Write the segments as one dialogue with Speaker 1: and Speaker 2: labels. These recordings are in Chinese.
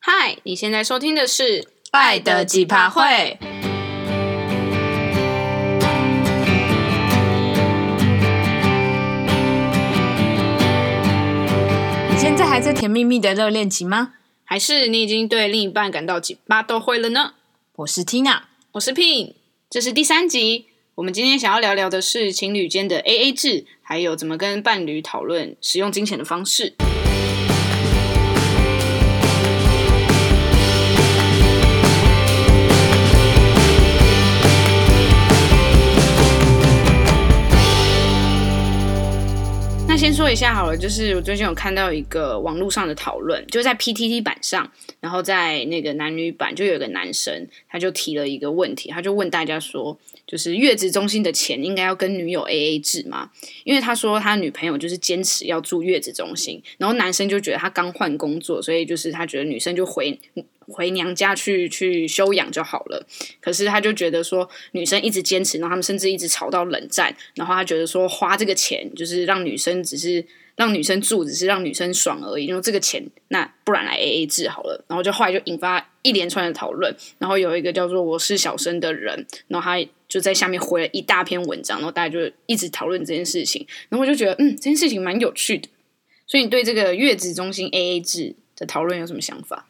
Speaker 1: 嗨，你现在收听的是《
Speaker 2: 爱的奇葩会》。你现在还在甜蜜蜜的热恋期吗？
Speaker 1: 还是你已经对另一半感到奇葩都会了呢？
Speaker 2: 我是 Tina，
Speaker 1: 我是 Pin，这是第三集。我们今天想要聊聊的是情侣间的 AA 制，还有怎么跟伴侣讨论使用金钱的方式。先说一下好了，就是我最近有看到一个网络上的讨论，就在 PTT 版上，然后在那个男女版就有一个男生，他就提了一个问题，他就问大家说，就是月子中心的钱应该要跟女友 AA 制吗？因为他说他女朋友就是坚持要住月子中心，然后男生就觉得他刚换工作，所以就是他觉得女生就回。回娘家去去休养就好了，可是他就觉得说女生一直坚持，然后他们甚至一直吵到冷战，然后他觉得说花这个钱就是让女生只是让女生住，只是让女生爽而已，因为这个钱那不然来 AA 制好了，然后就后来就引发一连串的讨论，然后有一个叫做我是小生的人，然后他就在下面回了一大篇文章，然后大家就一直讨论这件事情，然后我就觉得嗯这件事情蛮有趣的，所以你对这个月子中心 AA 制的讨论有什么想法？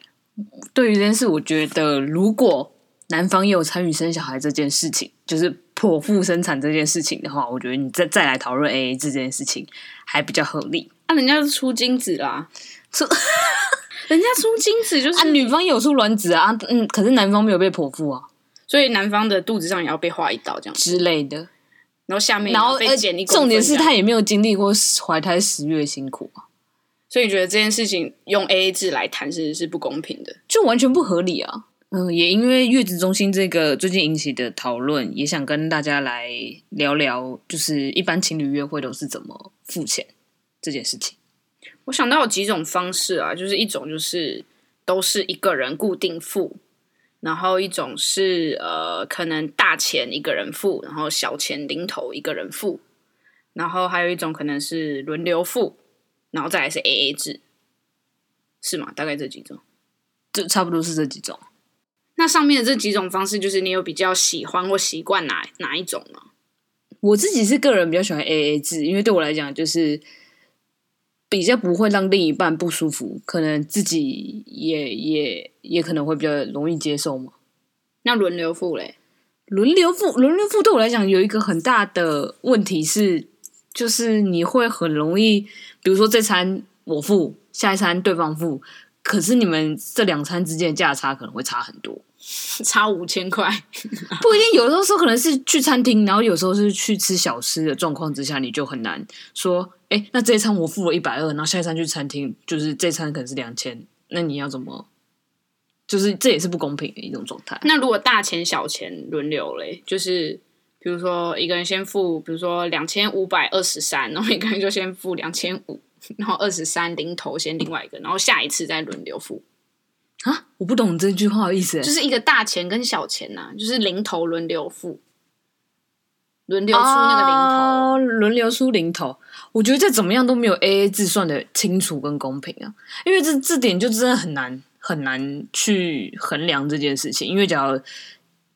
Speaker 2: 对于这件事，我觉得如果男方也有参与生小孩这件事情，就是剖腹生产这件事情的话，我觉得你再再来讨论 AA 制这件事情还比较合理。
Speaker 1: 啊，人家是出精子啦，出人家出精子就是、
Speaker 2: 啊、女方有出卵子啊，嗯，可是男方没有被剖腹啊，
Speaker 1: 所以男方的肚子上也要被划一刀这样
Speaker 2: 之类的，
Speaker 1: 然后下面
Speaker 2: 然后
Speaker 1: 被剪一公分，
Speaker 2: 重点是他也没有经历过怀胎十月辛苦啊。
Speaker 1: 所以你觉得这件事情用 AA 制来谈是是不公平的，
Speaker 2: 就完全不合理啊。嗯，也因为月子中心这个最近引起的讨论，也想跟大家来聊聊，就是一般情侣约会都是怎么付钱这件事情。
Speaker 1: 我想到有几种方式啊，就是一种就是都是一个人固定付，然后一种是呃可能大钱一个人付，然后小钱零头一个人付，然后还有一种可能是轮流付。然后再来是 AA 制，是吗？大概这几种，
Speaker 2: 就差不多是这几种。
Speaker 1: 那上面的这几种方式，就是你有比较喜欢或习惯哪哪一种吗？
Speaker 2: 我自己是个人比较喜欢 AA 制，因为对我来讲，就是比较不会让另一半不舒服，可能自己也也也可能会比较容易接受嘛。
Speaker 1: 那轮流付嘞？
Speaker 2: 轮流付，轮流付对我来讲有一个很大的问题是。就是你会很容易，比如说这餐我付，下一餐对方付，可是你们这两餐之间的价差可能会差很多，
Speaker 1: 差五千块，
Speaker 2: 不一定。有的时候可能是去餐厅，然后有时候是去吃小吃的状况之下，你就很难说，哎，那这一餐我付了一百二，然后下一餐去餐厅，就是这餐可能是两千，那你要怎么？就是这也是不公平的一种状态。
Speaker 1: 那如果大钱小钱轮流嘞，就是。比如说一个人先付，比如说两千五百二十三，然后一个人就先付两千五，然后二十三零头先另外一个，然后下一次再轮流付。
Speaker 2: 啊，我不懂这句话的意思。
Speaker 1: 就是一个大钱跟小钱呐、啊，就是零头轮流付，轮流出那个零头，
Speaker 2: 哦、轮流出零头。我觉得再怎么样都没有 AA 制算的清楚跟公平啊，因为这这点就真的很难很难去衡量这件事情。因为假如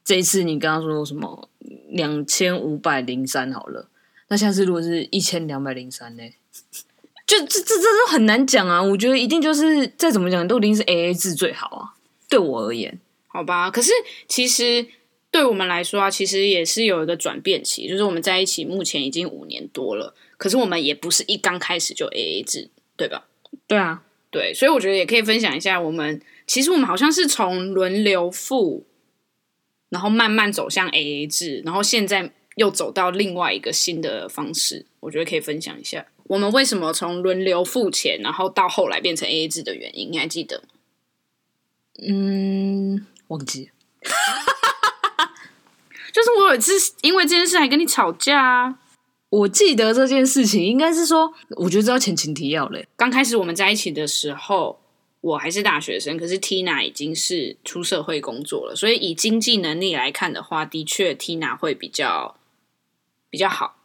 Speaker 2: 这一次你刚刚说什么？两千五百零三好了，那下次如果是一千两百零三呢？就这这这都很难讲啊！我觉得一定就是再怎么讲都一定是 AA 制最好啊。对我而言，
Speaker 1: 好吧。可是其实对我们来说啊，其实也是有一个转变期，就是我们在一起目前已经五年多了，可是我们也不是一刚开始就 AA 制，对吧？
Speaker 2: 对啊，
Speaker 1: 对，所以我觉得也可以分享一下，我们其实我们好像是从轮流付。然后慢慢走向 AA 制，然后现在又走到另外一个新的方式，我觉得可以分享一下我们为什么从轮流付钱，然后到后来变成 AA 制的原因，你还记得？
Speaker 2: 嗯，忘记。
Speaker 1: 就是我有一次因为这件事还跟你吵架啊。
Speaker 2: 我记得这件事情应该是说，我觉得这要前情提要嘞。
Speaker 1: 刚开始我们在一起的时候。我还是大学生，可是 Tina 已经是出社会工作了，所以以经济能力来看的话，的确 Tina 会比较比较好。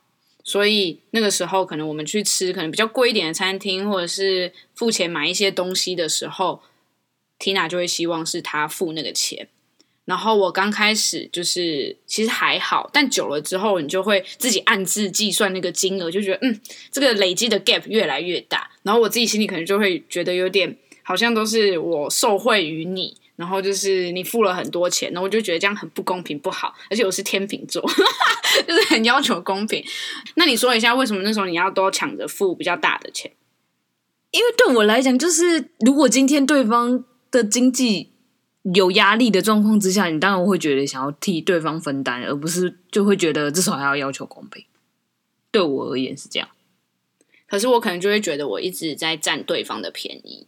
Speaker 1: 所以那个时候，可能我们去吃可能比较贵一点的餐厅，或者是付钱买一些东西的时候，Tina 就会希望是他付那个钱。然后我刚开始就是其实还好，但久了之后，你就会自己暗自计算那个金额，就觉得嗯，这个累积的 gap 越来越大。然后我自己心里可能就会觉得有点好像都是我受惠于你，然后就是你付了很多钱，然后我就觉得这样很不公平不好。而且我是天秤座，就是很要求公平。那你说一下，为什么那时候你要都抢着付比较大的钱？
Speaker 2: 因为对我来讲，就是如果今天对方的经济。有压力的状况之下，你当然会觉得想要替对方分担，而不是就会觉得至少还要要求公平。对我而言是这样，
Speaker 1: 可是我可能就会觉得我一直在占对方的便宜，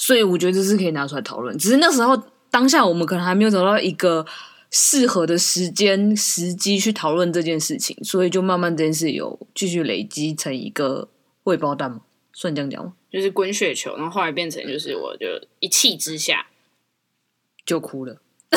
Speaker 2: 所以我觉得这是可以拿出来讨论。只是那时候当下我们可能还没有找到一个适合的时间时机去讨论这件事情，所以就慢慢这件事有继续累积成一个未爆弹嘛，算这样讲吗？
Speaker 1: 就是滚雪球，然后后来变成就是我就一气之下。
Speaker 2: 就哭了，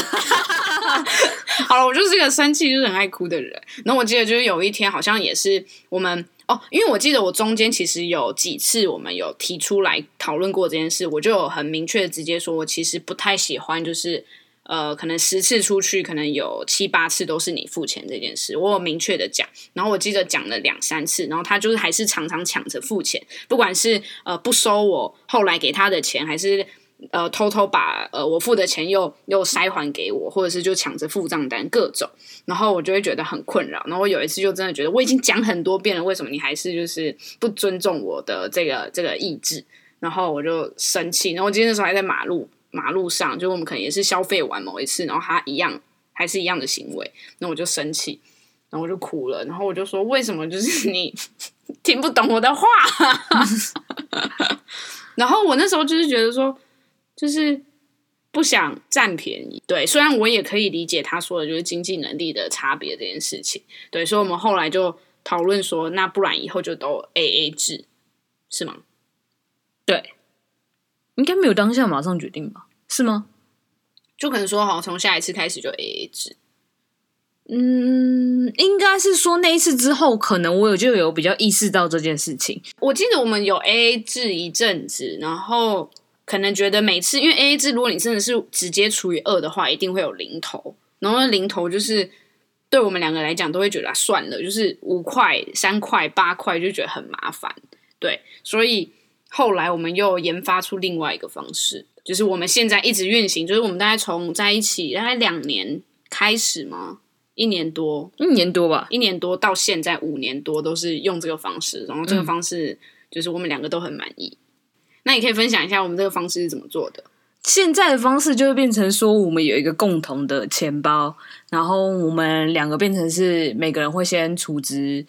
Speaker 1: 好了，我就是个生气就是很爱哭的人。然后我记得就是有一天，好像也是我们哦，因为我记得我中间其实有几次我们有提出来讨论过这件事，我就有很明确的直接说，我其实不太喜欢，就是呃，可能十次出去，可能有七八次都是你付钱这件事，我有明确的讲。然后我记得讲了两三次，然后他就是还是常常抢着付钱，不管是呃不收我后来给他的钱，还是。呃，偷偷把呃我付的钱又又塞还给我，或者是就抢着付账单，各种，然后我就会觉得很困扰。然后有一次就真的觉得我已经讲很多遍了，为什么你还是就是不尊重我的这个这个意志？然后我就生气。然后我今天的时候还在马路马路上，就我们可能也是消费完某一次，然后他一样还是一样的行为，那我就生气，然后我就哭了。然后我就说，为什么就是你 听不懂我的话？然后我那时候就是觉得说。就是不想占便宜，对。虽然我也可以理解他说的，就是经济能力的差别这件事情，对。所以我们后来就讨论说，那不然以后就都 AA 制，是吗？
Speaker 2: 对，应该没有当下马上决定吧？是吗？
Speaker 1: 就可能说，好，从下一次开始就 AA 制。
Speaker 2: 嗯，应该是说那一次之后，可能我有就有比较意识到这件事情。
Speaker 1: 我记得我们有 AA 制一阵子，然后。可能觉得每次因为 AA 制，如果你真的是直接除以二的话，一定会有零头。然后零头就是对我们两个来讲，都会觉得算了，就是五块、三块、八块就觉得很麻烦。对，所以后来我们又研发出另外一个方式，就是我们现在一直运行，就是我们大概从在一起大概两年开始吗？一年多，
Speaker 2: 一年多吧，
Speaker 1: 一年多到现在五年多都是用这个方式，然后这个方式就是我们两个都很满意。那你可以分享一下我们这个方式是怎么做的？
Speaker 2: 现在的方式就会变成说，我们有一个共同的钱包，然后我们两个变成是每个人会先储值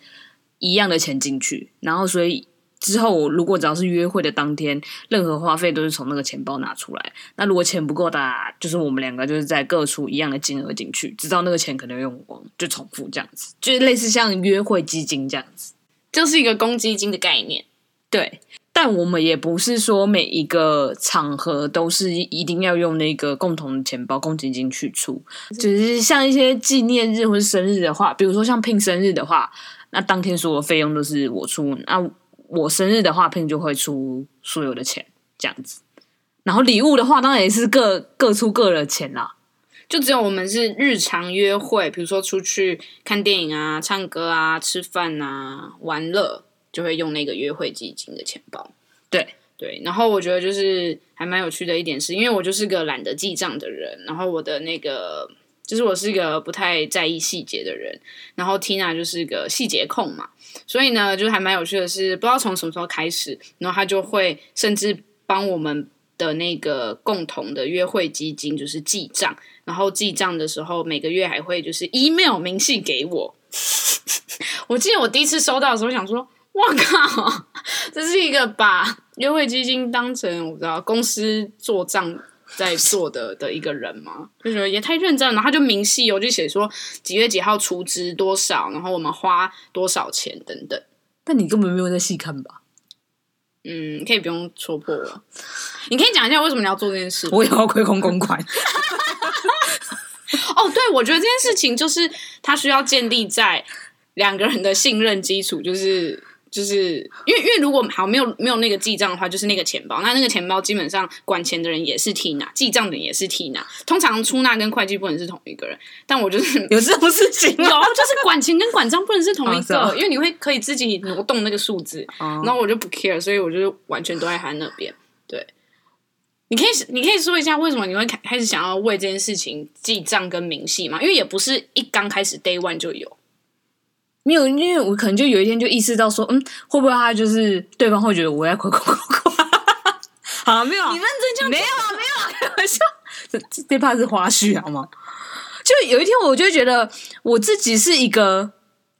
Speaker 2: 一样的钱进去，然后所以之后如果只要是约会的当天，任何花费都是从那个钱包拿出来。那如果钱不够的，就是我们两个就是在各出一样的金额进去，直到那个钱可能用光，就重复这样子，就是类似像约会基金这样子，
Speaker 1: 就是一个公积金的概念，
Speaker 2: 对。但我们也不是说每一个场合都是一定要用那个共同的钱包公积金去出，只是像一些纪念日或是生日的话，比如说像 Pin 生日的话，那当天所有费用都是我出，那我生日的话，Pin 就会出所有的钱这样子。然后礼物的话，当然也是各各出各的钱啦。
Speaker 1: 就只有我们是日常约会，比如说出去看电影啊、唱歌啊、吃饭啊、玩乐。就会用那个约会基金的钱包，
Speaker 2: 对
Speaker 1: 对，然后我觉得就是还蛮有趣的一点是，因为我就是个懒得记账的人，然后我的那个就是我是一个不太在意细节的人，然后 Tina 就是个细节控嘛，所以呢，就还蛮有趣的是，不知道从什么时候开始，然后他就会甚至帮我们的那个共同的约会基金就是记账，然后记账的时候每个月还会就是 email 明细给我，我记得我第一次收到的时候想说。我靠，这是一个把约会基金当成我不知道公司做账在做的的一个人吗？就觉得也太认真了。然后他就明细，我就写说几月几号出资多少，然后我们花多少钱等等。
Speaker 2: 但你根本没有在细看吧？
Speaker 1: 嗯，可以不用戳破我。你可以讲一下为什么你要做这件事？
Speaker 2: 我也要亏空公款。
Speaker 1: 哦，对，我觉得这件事情就是他需要建立在两个人的信任基础，就是。就是因为因为如果好没有没有那个记账的话，就是那个钱包。那那个钱包基本上管钱的人也是 Tina，记账的人也是 Tina。通常出纳跟会计不能是同一个人，但我就是
Speaker 2: 有这种事情，有
Speaker 1: 就是管钱跟管账不能是同一个，
Speaker 2: 哦、
Speaker 1: 因为你会可以自己挪动那个数字，
Speaker 2: 哦、
Speaker 1: 然后我就不 care，所以我就完全都在他那边。对，你可以你可以说一下为什么你会开开始想要为这件事情记账跟明细吗？因为也不是一刚开始 day one 就有。
Speaker 2: 没有，因为我可能就有一天就意识到说，嗯，会不会他就是对方会觉得我在夸夸夸夸？好，没有，
Speaker 1: 你认真讲，
Speaker 2: 没有啊，没有啊，开玩笑，这这怕是花絮好吗？就有一天，我就觉得我自己是一个，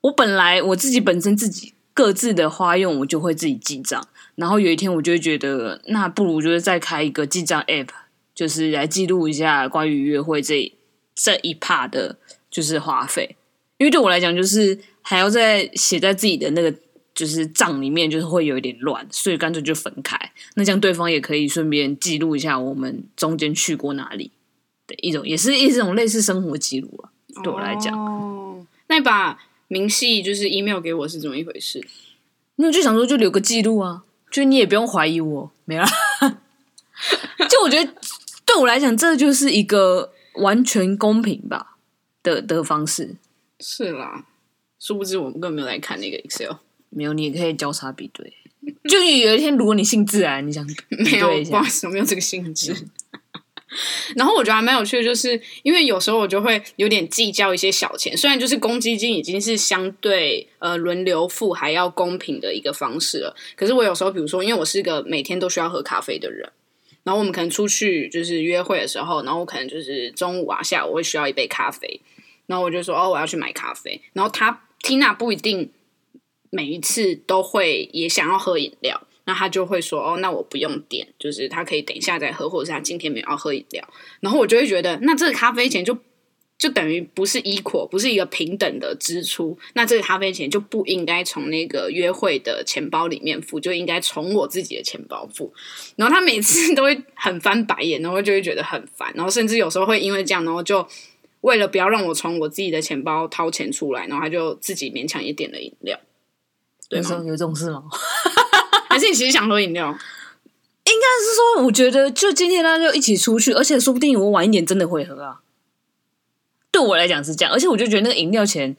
Speaker 2: 我本来我自己本身自己各自的花用，我就会自己记账。然后有一天，我就会觉得，那不如就是再开一个记账 app，就是来记录一下关于约会这这一 part 的，就是花费。因为对我来讲，就是还要再写在自己的那个就是账里面，就是会有一点乱，所以干脆就分开。那这样对方也可以顺便记录一下我们中间去过哪里的一种，也是一种类似生活记录啊。对我来讲，
Speaker 1: 哦，那你把明细就是 email 给我是怎么一回事？
Speaker 2: 那我就想说，就留个记录啊，就你也不用怀疑我，没了。就我觉得对我来讲，这就是一个完全公平吧的的方式。
Speaker 1: 是啦，殊不知我们根本没有来看那个 Excel。
Speaker 2: 没有，你也可以交叉比对。就有一天，如果你兴致来，你想
Speaker 1: 没有，不好意思，我没有这个性质。然后我觉得还蛮有趣的，就是因为有时候我就会有点计较一些小钱，虽然就是公积金已经是相对呃轮流付还要公平的一个方式了，可是我有时候比如说，因为我是一个每天都需要喝咖啡的人，然后我们可能出去就是约会的时候，然后我可能就是中午啊下午我会需要一杯咖啡。然后我就说哦，我要去买咖啡。然后他 Tina 不一定每一次都会也想要喝饮料，那他就会说哦，那我不用点，就是他可以等一下再喝，或者是他今天没有要喝饮料。然后我就会觉得，那这个咖啡钱就就等于不是 equal，不是一个平等的支出。那这个咖啡钱就不应该从那个约会的钱包里面付，就应该从我自己的钱包付。然后他每次都会很翻白眼，然后就会觉得很烦，然后甚至有时候会因为这样，然后就。为了不要让我从我自己的钱包掏钱出来，然后他就自己勉强也点了饮料。对吗？
Speaker 2: 有这种事吗？
Speaker 1: 还是你其实想喝饮料？
Speaker 2: 应该是说，我觉得就今天他就一起出去，而且说不定我晚一点真的会喝啊。对我来讲是这样，而且我就觉得那个饮料钱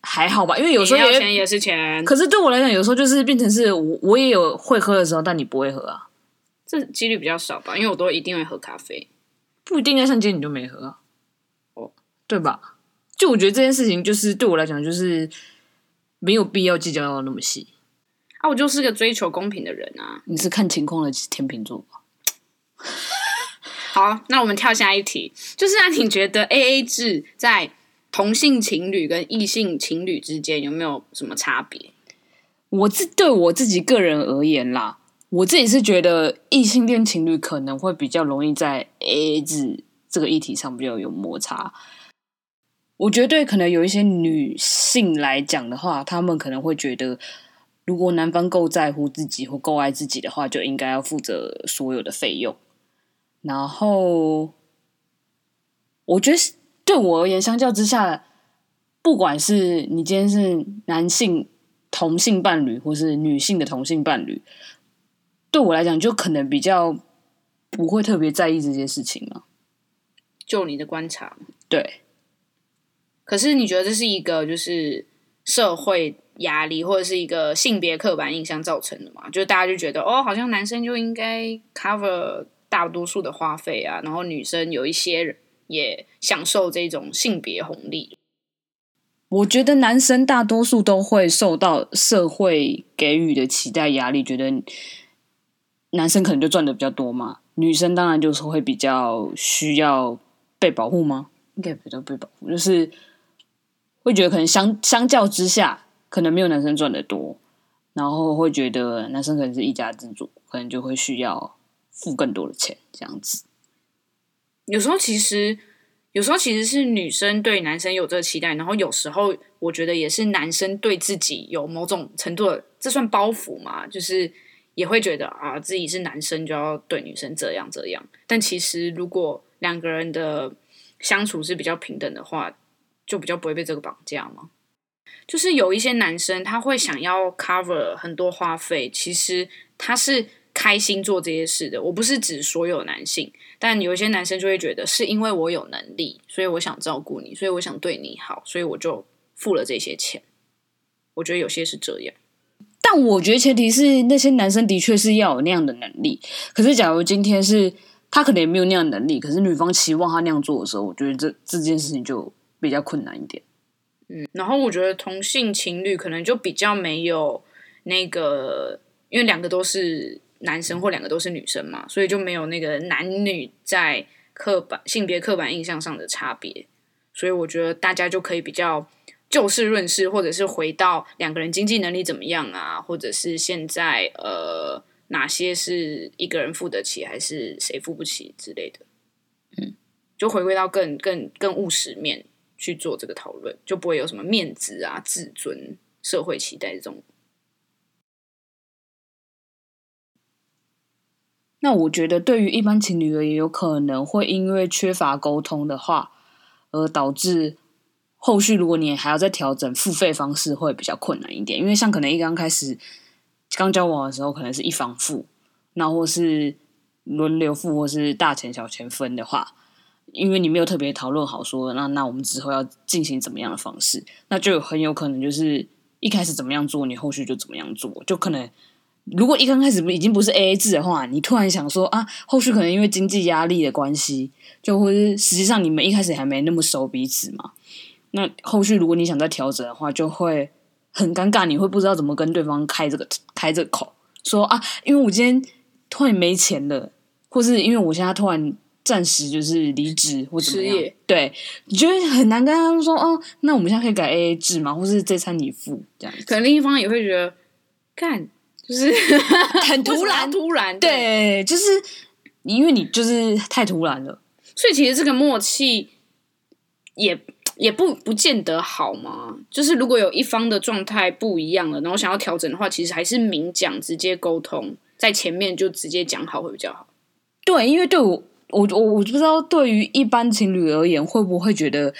Speaker 2: 还好吧，因为有时候
Speaker 1: 钱也是钱。
Speaker 2: 可是对我来讲，有时候就是变成是我我也有会喝的时候，但你不会喝啊，
Speaker 1: 这几率比较少吧？因为我都一定会喝咖啡，
Speaker 2: 不一定啊。像今天你就没喝啊。对吧？就我觉得这件事情，就是对我来讲，就是没有必要计较到那么细
Speaker 1: 啊。我就是个追求公平的人啊。
Speaker 2: 你是看情况的天秤座吧？
Speaker 1: 好，那我们跳下一题，就是那你觉得 AA 制在同性情侣跟异性情侣之间有没有什么差别？
Speaker 2: 我自对我自己个人而言啦，我自己是觉得异性恋情侣可能会比较容易在 AA 制这个议题上比较有摩擦。我觉得可能有一些女性来讲的话，她们可能会觉得，如果男方够在乎自己或够爱自己的话，就应该要负责所有的费用。然后，我觉得对我而言，相较之下，不管是你今天是男性同性伴侣，或是女性的同性伴侣，对我来讲，就可能比较不会特别在意这些事情嘛。
Speaker 1: 就你的观察，
Speaker 2: 对。
Speaker 1: 可是你觉得这是一个就是社会压力，或者是一个性别刻板印象造成的吗？就大家就觉得哦，好像男生就应该 cover 大多数的花费啊，然后女生有一些人也享受这种性别红利。
Speaker 2: 我觉得男生大多数都会受到社会给予的期待压力，觉得男生可能就赚的比较多嘛，女生当然就是会比较需要被保护吗？应该比较被保护，就是。会觉得可能相相较之下，可能没有男生赚的多，然后会觉得男生可能是一家之主，可能就会需要付更多的钱，这样子。
Speaker 1: 有时候其实，有时候其实是女生对男生有这个期待，然后有时候我觉得也是男生对自己有某种程度的，这算包袱嘛？就是也会觉得啊，自己是男生就要对女生这样这样。但其实如果两个人的相处是比较平等的话。就比较不会被这个绑架吗？就是有一些男生他会想要 cover 很多花费，其实他是开心做这些事的。我不是指所有男性，但有一些男生就会觉得是因为我有能力，所以我想照顾你，所以我想对你好，所以我就付了这些钱。我觉得有些是这样，
Speaker 2: 但我觉得前提是那些男生的确是要有那样的能力。可是假如今天是他可能也没有那样的能力，可是女方期望他那样做的时候，我觉得这这件事情就比较困难一点。
Speaker 1: 嗯，然后我觉得同性情侣可能就比较没有那个，因为两个都是男生或两个都是女生嘛，所以就没有那个男女在刻板性别刻板印象上的差别，所以我觉得大家就可以比较就事论事，或者是回到两个人经济能力怎么样啊，或者是现在呃哪些是一个人付得起，还是谁付不起之类的，嗯，就回归到更更更务实面。去做这个讨论，就不会有什么面子啊、自尊、社会期待这种。
Speaker 2: 那我觉得，对于一般情侣而言，有可能会因为缺乏沟通的话，而导致后续如果你还要再调整付费方式，会比较困难一点。因为像可能一刚开始刚交往的时候，可能是一方付，那或是轮流付，或是大钱小钱分的话。因为你没有特别讨论好说，那那我们之后要进行怎么样的方式，那就很有可能就是一开始怎么样做，你后续就怎么样做，就可能如果一刚开始已经不是 AA 制的话，你突然想说啊，后续可能因为经济压力的关系，就或是实际上你们一开始还没那么熟彼此嘛，那后续如果你想再调整的话，就会很尴尬，你会不知道怎么跟对方开这个开这个口，说啊，因为我今天突然没钱了，或是因为我现在突然。暂时就是离职或怎么样，业对，你觉得很难跟他们说哦，那我们现在可以改 AA 制吗？或是这餐你付这样子？
Speaker 1: 可能另一方也会觉得，干就是
Speaker 2: 很突然，
Speaker 1: 突然，
Speaker 2: 对，对就是因为你就是太突然了，
Speaker 1: 所以其实这个默契也也不不见得好嘛。就是如果有一方的状态不一样了，然后想要调整的话，其实还是明讲，直接沟通，在前面就直接讲好会比较好。
Speaker 2: 对，因为对我。我我我不知道，对于一般情侣而言，会不会觉得，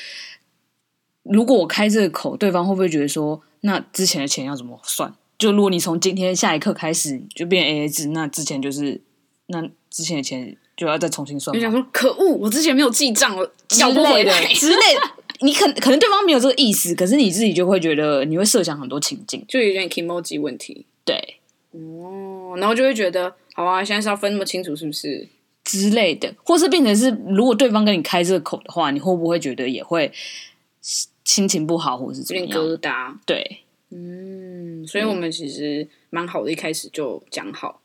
Speaker 2: 如果我开这个口，对方会不会觉得说，那之前的钱要怎么算？就如果你从今天下一刻开始就变 AA 制，那之前就是那之前的钱就要再重新算。
Speaker 1: 就想说，可恶，我之前没有记账，我
Speaker 2: 之类的之类的。你可可能对方没有这个意思，可是你自己就会觉得你会设想很多情境，
Speaker 1: 就有点 kimoji 问题。
Speaker 2: 对，
Speaker 1: 哦，然后就会觉得，好啊，现在是要分那么清楚，是不是？
Speaker 2: 之类的，或是变成是，如果对方跟你开这个口的话，你会不会觉得也会心情不好，或者是怎
Speaker 1: 么样？疙瘩。
Speaker 2: 对，
Speaker 1: 嗯，所以我们其实蛮好的，一开始就讲好。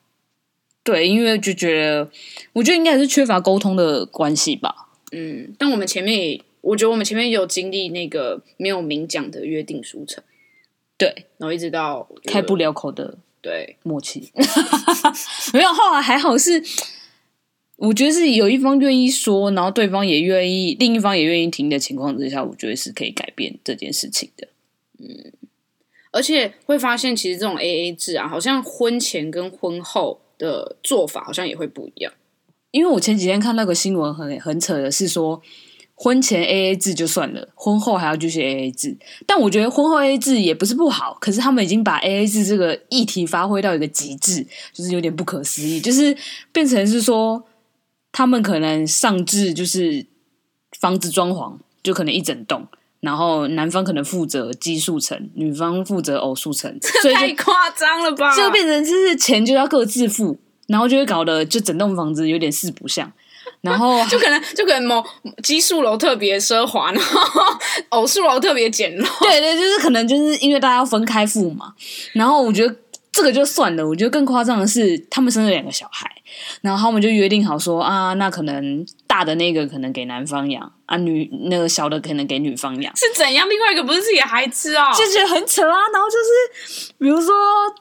Speaker 2: 对，因为就觉得，我觉得应该是缺乏沟通的关系吧。
Speaker 1: 嗯，但我们前面也，我觉得我们前面有经历那个没有明讲的约定书成。
Speaker 2: 对，
Speaker 1: 然后一直到
Speaker 2: 开不了口的，
Speaker 1: 对，
Speaker 2: 默契。没有，后来还好是。我觉得是有一方愿意说，然后对方也愿意，另一方也愿意听的情况之下，我觉得是可以改变这件事情的。
Speaker 1: 嗯，而且会发现，其实这种 AA 制啊，好像婚前跟婚后的做法好像也会不一样。
Speaker 2: 因为我前几天看那个新闻很，很很扯的是说，婚前 AA 制就算了，婚后还要继续 AA 制。但我觉得婚后 AA 制也不是不好，可是他们已经把 AA 制这个议题发挥到一个极致，就是有点不可思议，就是变成是说。他们可能上至就是房子装潢，就可能一整栋，然后男方可能负责奇数层，女方负责偶数层，
Speaker 1: 这太夸张了吧？
Speaker 2: 就变成就是钱就要各自付，然后就会搞得就整栋房子有点四不像，然后
Speaker 1: 就可能就可能某奇数楼特别奢华，然后偶数楼特别简陋。
Speaker 2: 对对，就是可能就是因为大家要分开付嘛，然后我觉得。这个就算了，我觉得更夸张的是，他们生了两个小孩，然后他们就约定好说啊，那可能大的那个可能给男方养啊，女那个小的可能给女方养，
Speaker 1: 是怎样？另外一个不是自己的孩子啊，
Speaker 2: 就觉得很扯啊。然后就是，比如说，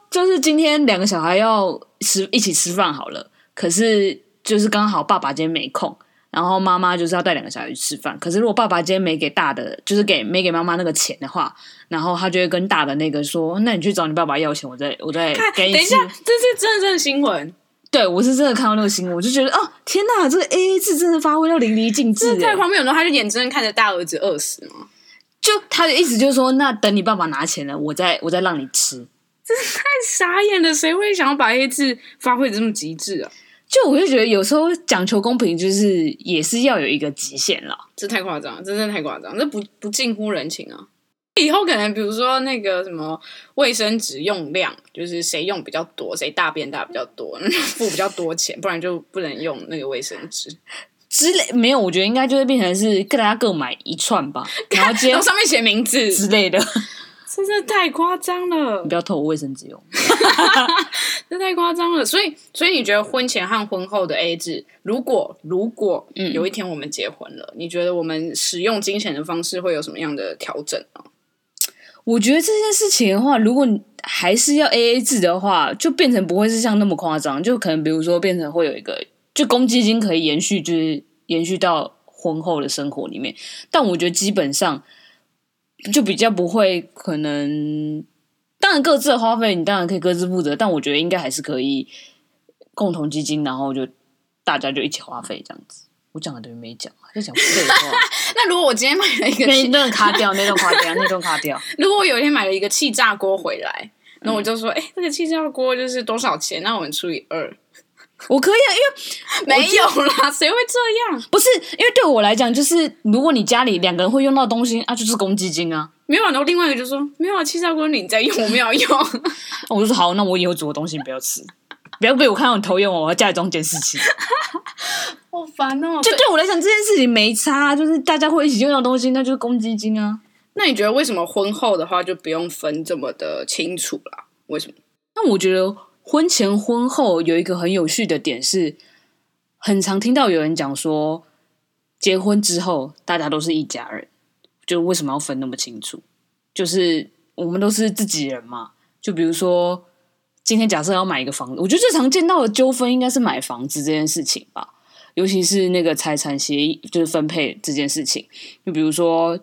Speaker 2: 就是今天两个小孩要吃一起吃饭好了，可是就是刚好爸爸今天没空。然后妈妈就是要带两个小孩去吃饭，可是如果爸爸今天没给大的，就是给没给妈妈那个钱的话，然后他就会跟大的那个说：“那你去找你爸爸要钱，我再我再给你。”
Speaker 1: 等一下，这是真的真的新闻。
Speaker 2: 对，我是真的看到那个新闻，我就觉得哦，天哪，这个 AA 制真的发挥到淋漓尽致，
Speaker 1: 在旁边有时候他就眼睁睁看着大儿子饿死吗？
Speaker 2: 就他的意思就是说，那等你爸爸拿钱了，我再我再让你吃。
Speaker 1: 真是太傻眼了，谁会想要把 AA 制发挥的这么极致啊？
Speaker 2: 就我就觉得有时候讲求公平，就是也是要有一个极限了。
Speaker 1: 这太夸张，真的太夸张，这不不近乎人情啊！以后可能比如说那个什么卫生纸用量，就是谁用比较多，谁大便大比较多，付比较多钱，不然就不能用那个卫生纸
Speaker 2: 之类。没有，我觉得应该就会变成是各大家各买一串吧，然后接
Speaker 1: 上面写名字
Speaker 2: 之类的。
Speaker 1: 这真的太夸张了！
Speaker 2: 你不要偷我卫生纸用，
Speaker 1: 这太夸张了。所以，所以你觉得婚前和婚后的 AA 制，如果如果有一天我们结婚了，嗯，你觉得我们使用金钱的方式会有什么样的调整呢？
Speaker 2: 我觉得这件事情的话，如果你还是要 AA 制的话，就变成不会是像那么夸张，就可能比如说变成会有一个，就公积金可以延续，就是延续到婚后的生活里面。但我觉得基本上。就比较不会可能，当然各自的花费你当然可以各自负责，但我觉得应该还是可以共同基金，然后就大家就一起花费这样子。我讲的等于没讲，就讲废话。
Speaker 1: 那如果我今天买了一个，
Speaker 2: 那段卡掉，那段卡掉，那段卡掉。
Speaker 1: 如果我有一天买了一个气炸锅回来，那我就说，哎、嗯，这个气炸锅就是多少钱？那我们除以二。
Speaker 2: 我可以啊，因为
Speaker 1: 没有啦，谁会这样？
Speaker 2: 不是，因为对我来讲，就是如果你家里两个人会用到的东西啊，就是公积金啊。
Speaker 1: 没有，然后另外一个就说没有啊，气炸锅你在用，我没有用。
Speaker 2: 我就说好，那我以后煮的东西你不要吃，不要被我看到你偷用我，我要家里装监视器。
Speaker 1: 好烦哦！
Speaker 2: 就对我来讲，这件事情没差，就是大家会一起用到的东西，那就是公积金啊。
Speaker 1: 那你觉得为什么婚后的话就不用分这么的清楚啦？为什么？
Speaker 2: 那我觉得。婚前婚后有一个很有趣的点是，很常听到有人讲说，结婚之后大家都是一家人，就为什么要分那么清楚？就是我们都是自己人嘛。就比如说，今天假设要买一个房子，我觉得最常见到的纠纷应该是买房子这件事情吧，尤其是那个财产协议，就是分配这件事情。就比如说，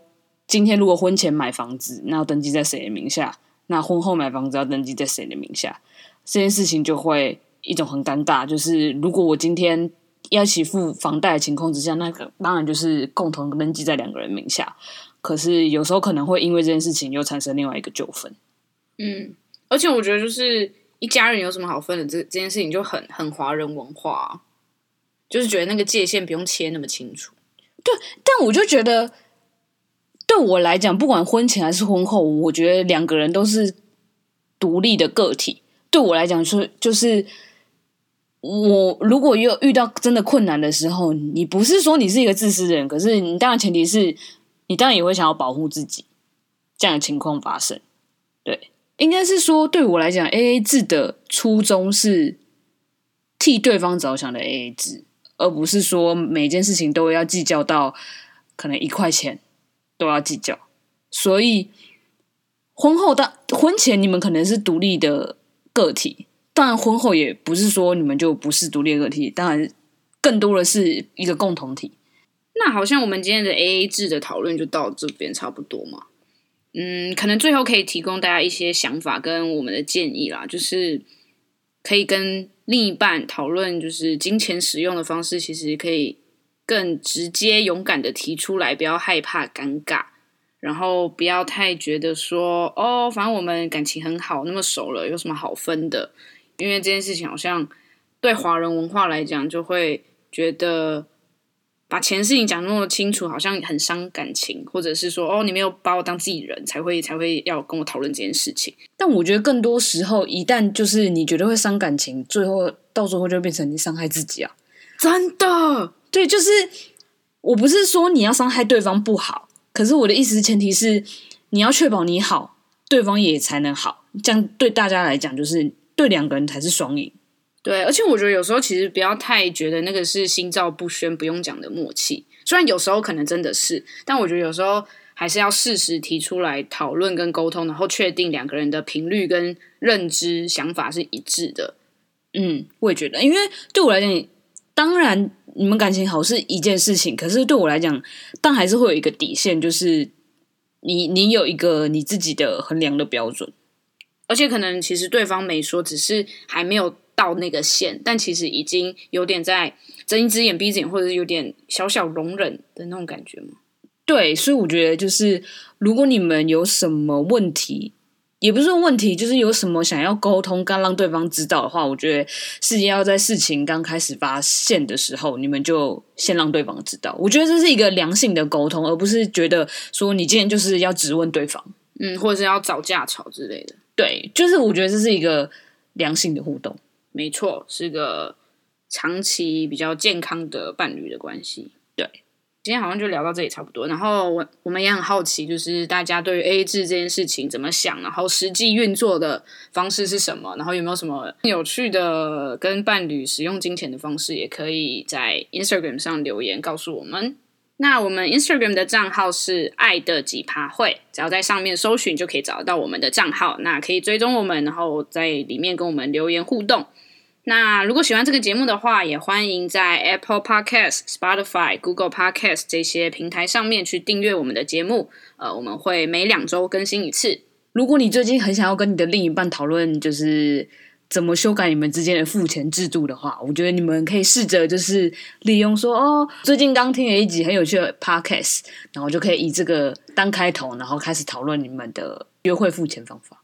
Speaker 2: 今天如果婚前买房子，那要登记在谁的名下？那婚后买房子要登记在谁的名下？这件事情就会一种很尴尬，就是如果我今天要一起付房贷的情况之下，那个当然就是共同登记在两个人名下。可是有时候可能会因为这件事情又产生另外一个纠纷。
Speaker 1: 嗯，而且我觉得就是一家人有什么好分的？这这件事情就很很华人文化，就是觉得那个界限不用切那么清楚。
Speaker 2: 对，但我就觉得对我来讲，不管婚前还是婚后，我觉得两个人都是独立的个体。对我来讲，说就是我如果有遇到真的困难的时候，你不是说你是一个自私的人，可是你当然前提是你当然也会想要保护自己，这样的情况发生。对，应该是说对我来讲，AA 制的初衷是替对方着想的 AA 制，而不是说每件事情都要计较到可能一块钱都要计较。所以婚后当婚前你们可能是独立的。个体，当然婚后也不是说你们就不是独立的个体，当然更多的是一个共同体。
Speaker 1: 那好像我们今天的 AA 制的讨论就到这边差不多嘛。嗯，可能最后可以提供大家一些想法跟我们的建议啦，就是可以跟另一半讨论，就是金钱使用的方式，其实可以更直接、勇敢的提出来，不要害怕尴尬。然后不要太觉得说哦，反正我们感情很好，那么熟了，有什么好分的？因为这件事情好像对华人文化来讲，就会觉得把钱事情讲那么清楚，好像很伤感情，或者是说哦，你没有把我当自己人，才会才会要跟我讨论这件事情。
Speaker 2: 但我觉得更多时候，一旦就是你觉得会伤感情，最后到最后就变成你伤害自己啊！
Speaker 1: 真的，
Speaker 2: 对，就是我不是说你要伤害对方不好。可是我的意思，前提是你要确保你好，对方也才能好，这样对大家来讲，就是对两个人才是双赢。
Speaker 1: 对，而且我觉得有时候其实不要太觉得那个是心照不宣、不用讲的默契，虽然有时候可能真的是，但我觉得有时候还是要适时提出来讨论跟沟通，然后确定两个人的频率跟认知想法是一致的。
Speaker 2: 嗯，我也觉得，因为对我来讲，当然。你们感情好是一件事情，可是对我来讲，但还是会有一个底线，就是你你有一个你自己的衡量的标准，
Speaker 1: 而且可能其实对方没说，只是还没有到那个线，但其实已经有点在睁一只眼闭一只眼，或者是有点小小容忍的那种感觉吗？
Speaker 2: 对，所以我觉得就是如果你们有什么问题，也不是说问题，就是有什么想要沟通，刚让对方知道的话，我觉得是要在事情刚开始发现的时候，你们就先让对方知道。我觉得这是一个良性的沟通，而不是觉得说你今天就是要质问对方，
Speaker 1: 嗯，或者是要找架吵之类的。
Speaker 2: 对，就是我觉得这是一个良性的互动，
Speaker 1: 没错，是个长期比较健康的伴侣的关系。
Speaker 2: 对，
Speaker 1: 今天好像就聊到这里差不多。然后我我们也很好奇，就是大家对于 AA 制这件事情怎么想，然后实际运作的方式是什么，然后有没有什么有趣的跟伴侣使用金钱的方式，也可以在 Instagram 上留言告诉我们。那我们 Instagram 的账号是爱的几趴会，只要在上面搜寻就可以找到我们的账号。那可以追踪我们，然后在里面跟我们留言互动。那如果喜欢这个节目的话，也欢迎在 Apple Podcast、Spotify、Google Podcast 这些平台上面去订阅我们的节目。呃，我们会每两周更新一次。
Speaker 2: 如果你最近很想要跟你的另一半讨论，就是。怎么修改你们之间的付钱制度的话，我觉得你们可以试着就是利用说哦，最近刚听了一集很有趣的 podcast，然后就可以以这个当开头，然后开始讨论你们的约会付钱方法，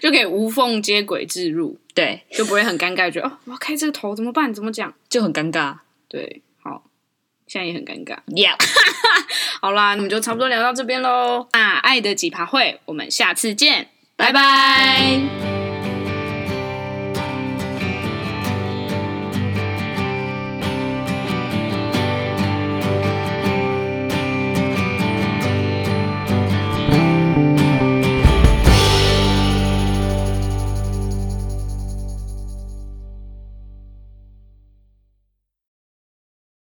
Speaker 1: 就可以无缝接轨置入，
Speaker 2: 对，
Speaker 1: 就不会很尴尬，觉得哦，我要开这个头怎么办？怎么讲？
Speaker 2: 就很尴尬，
Speaker 1: 对，好，现在也很尴尬
Speaker 2: ，Yeah，
Speaker 1: 好啦，那我们就差不多聊到这边喽。那爱的几趴会，我们下次见，拜拜。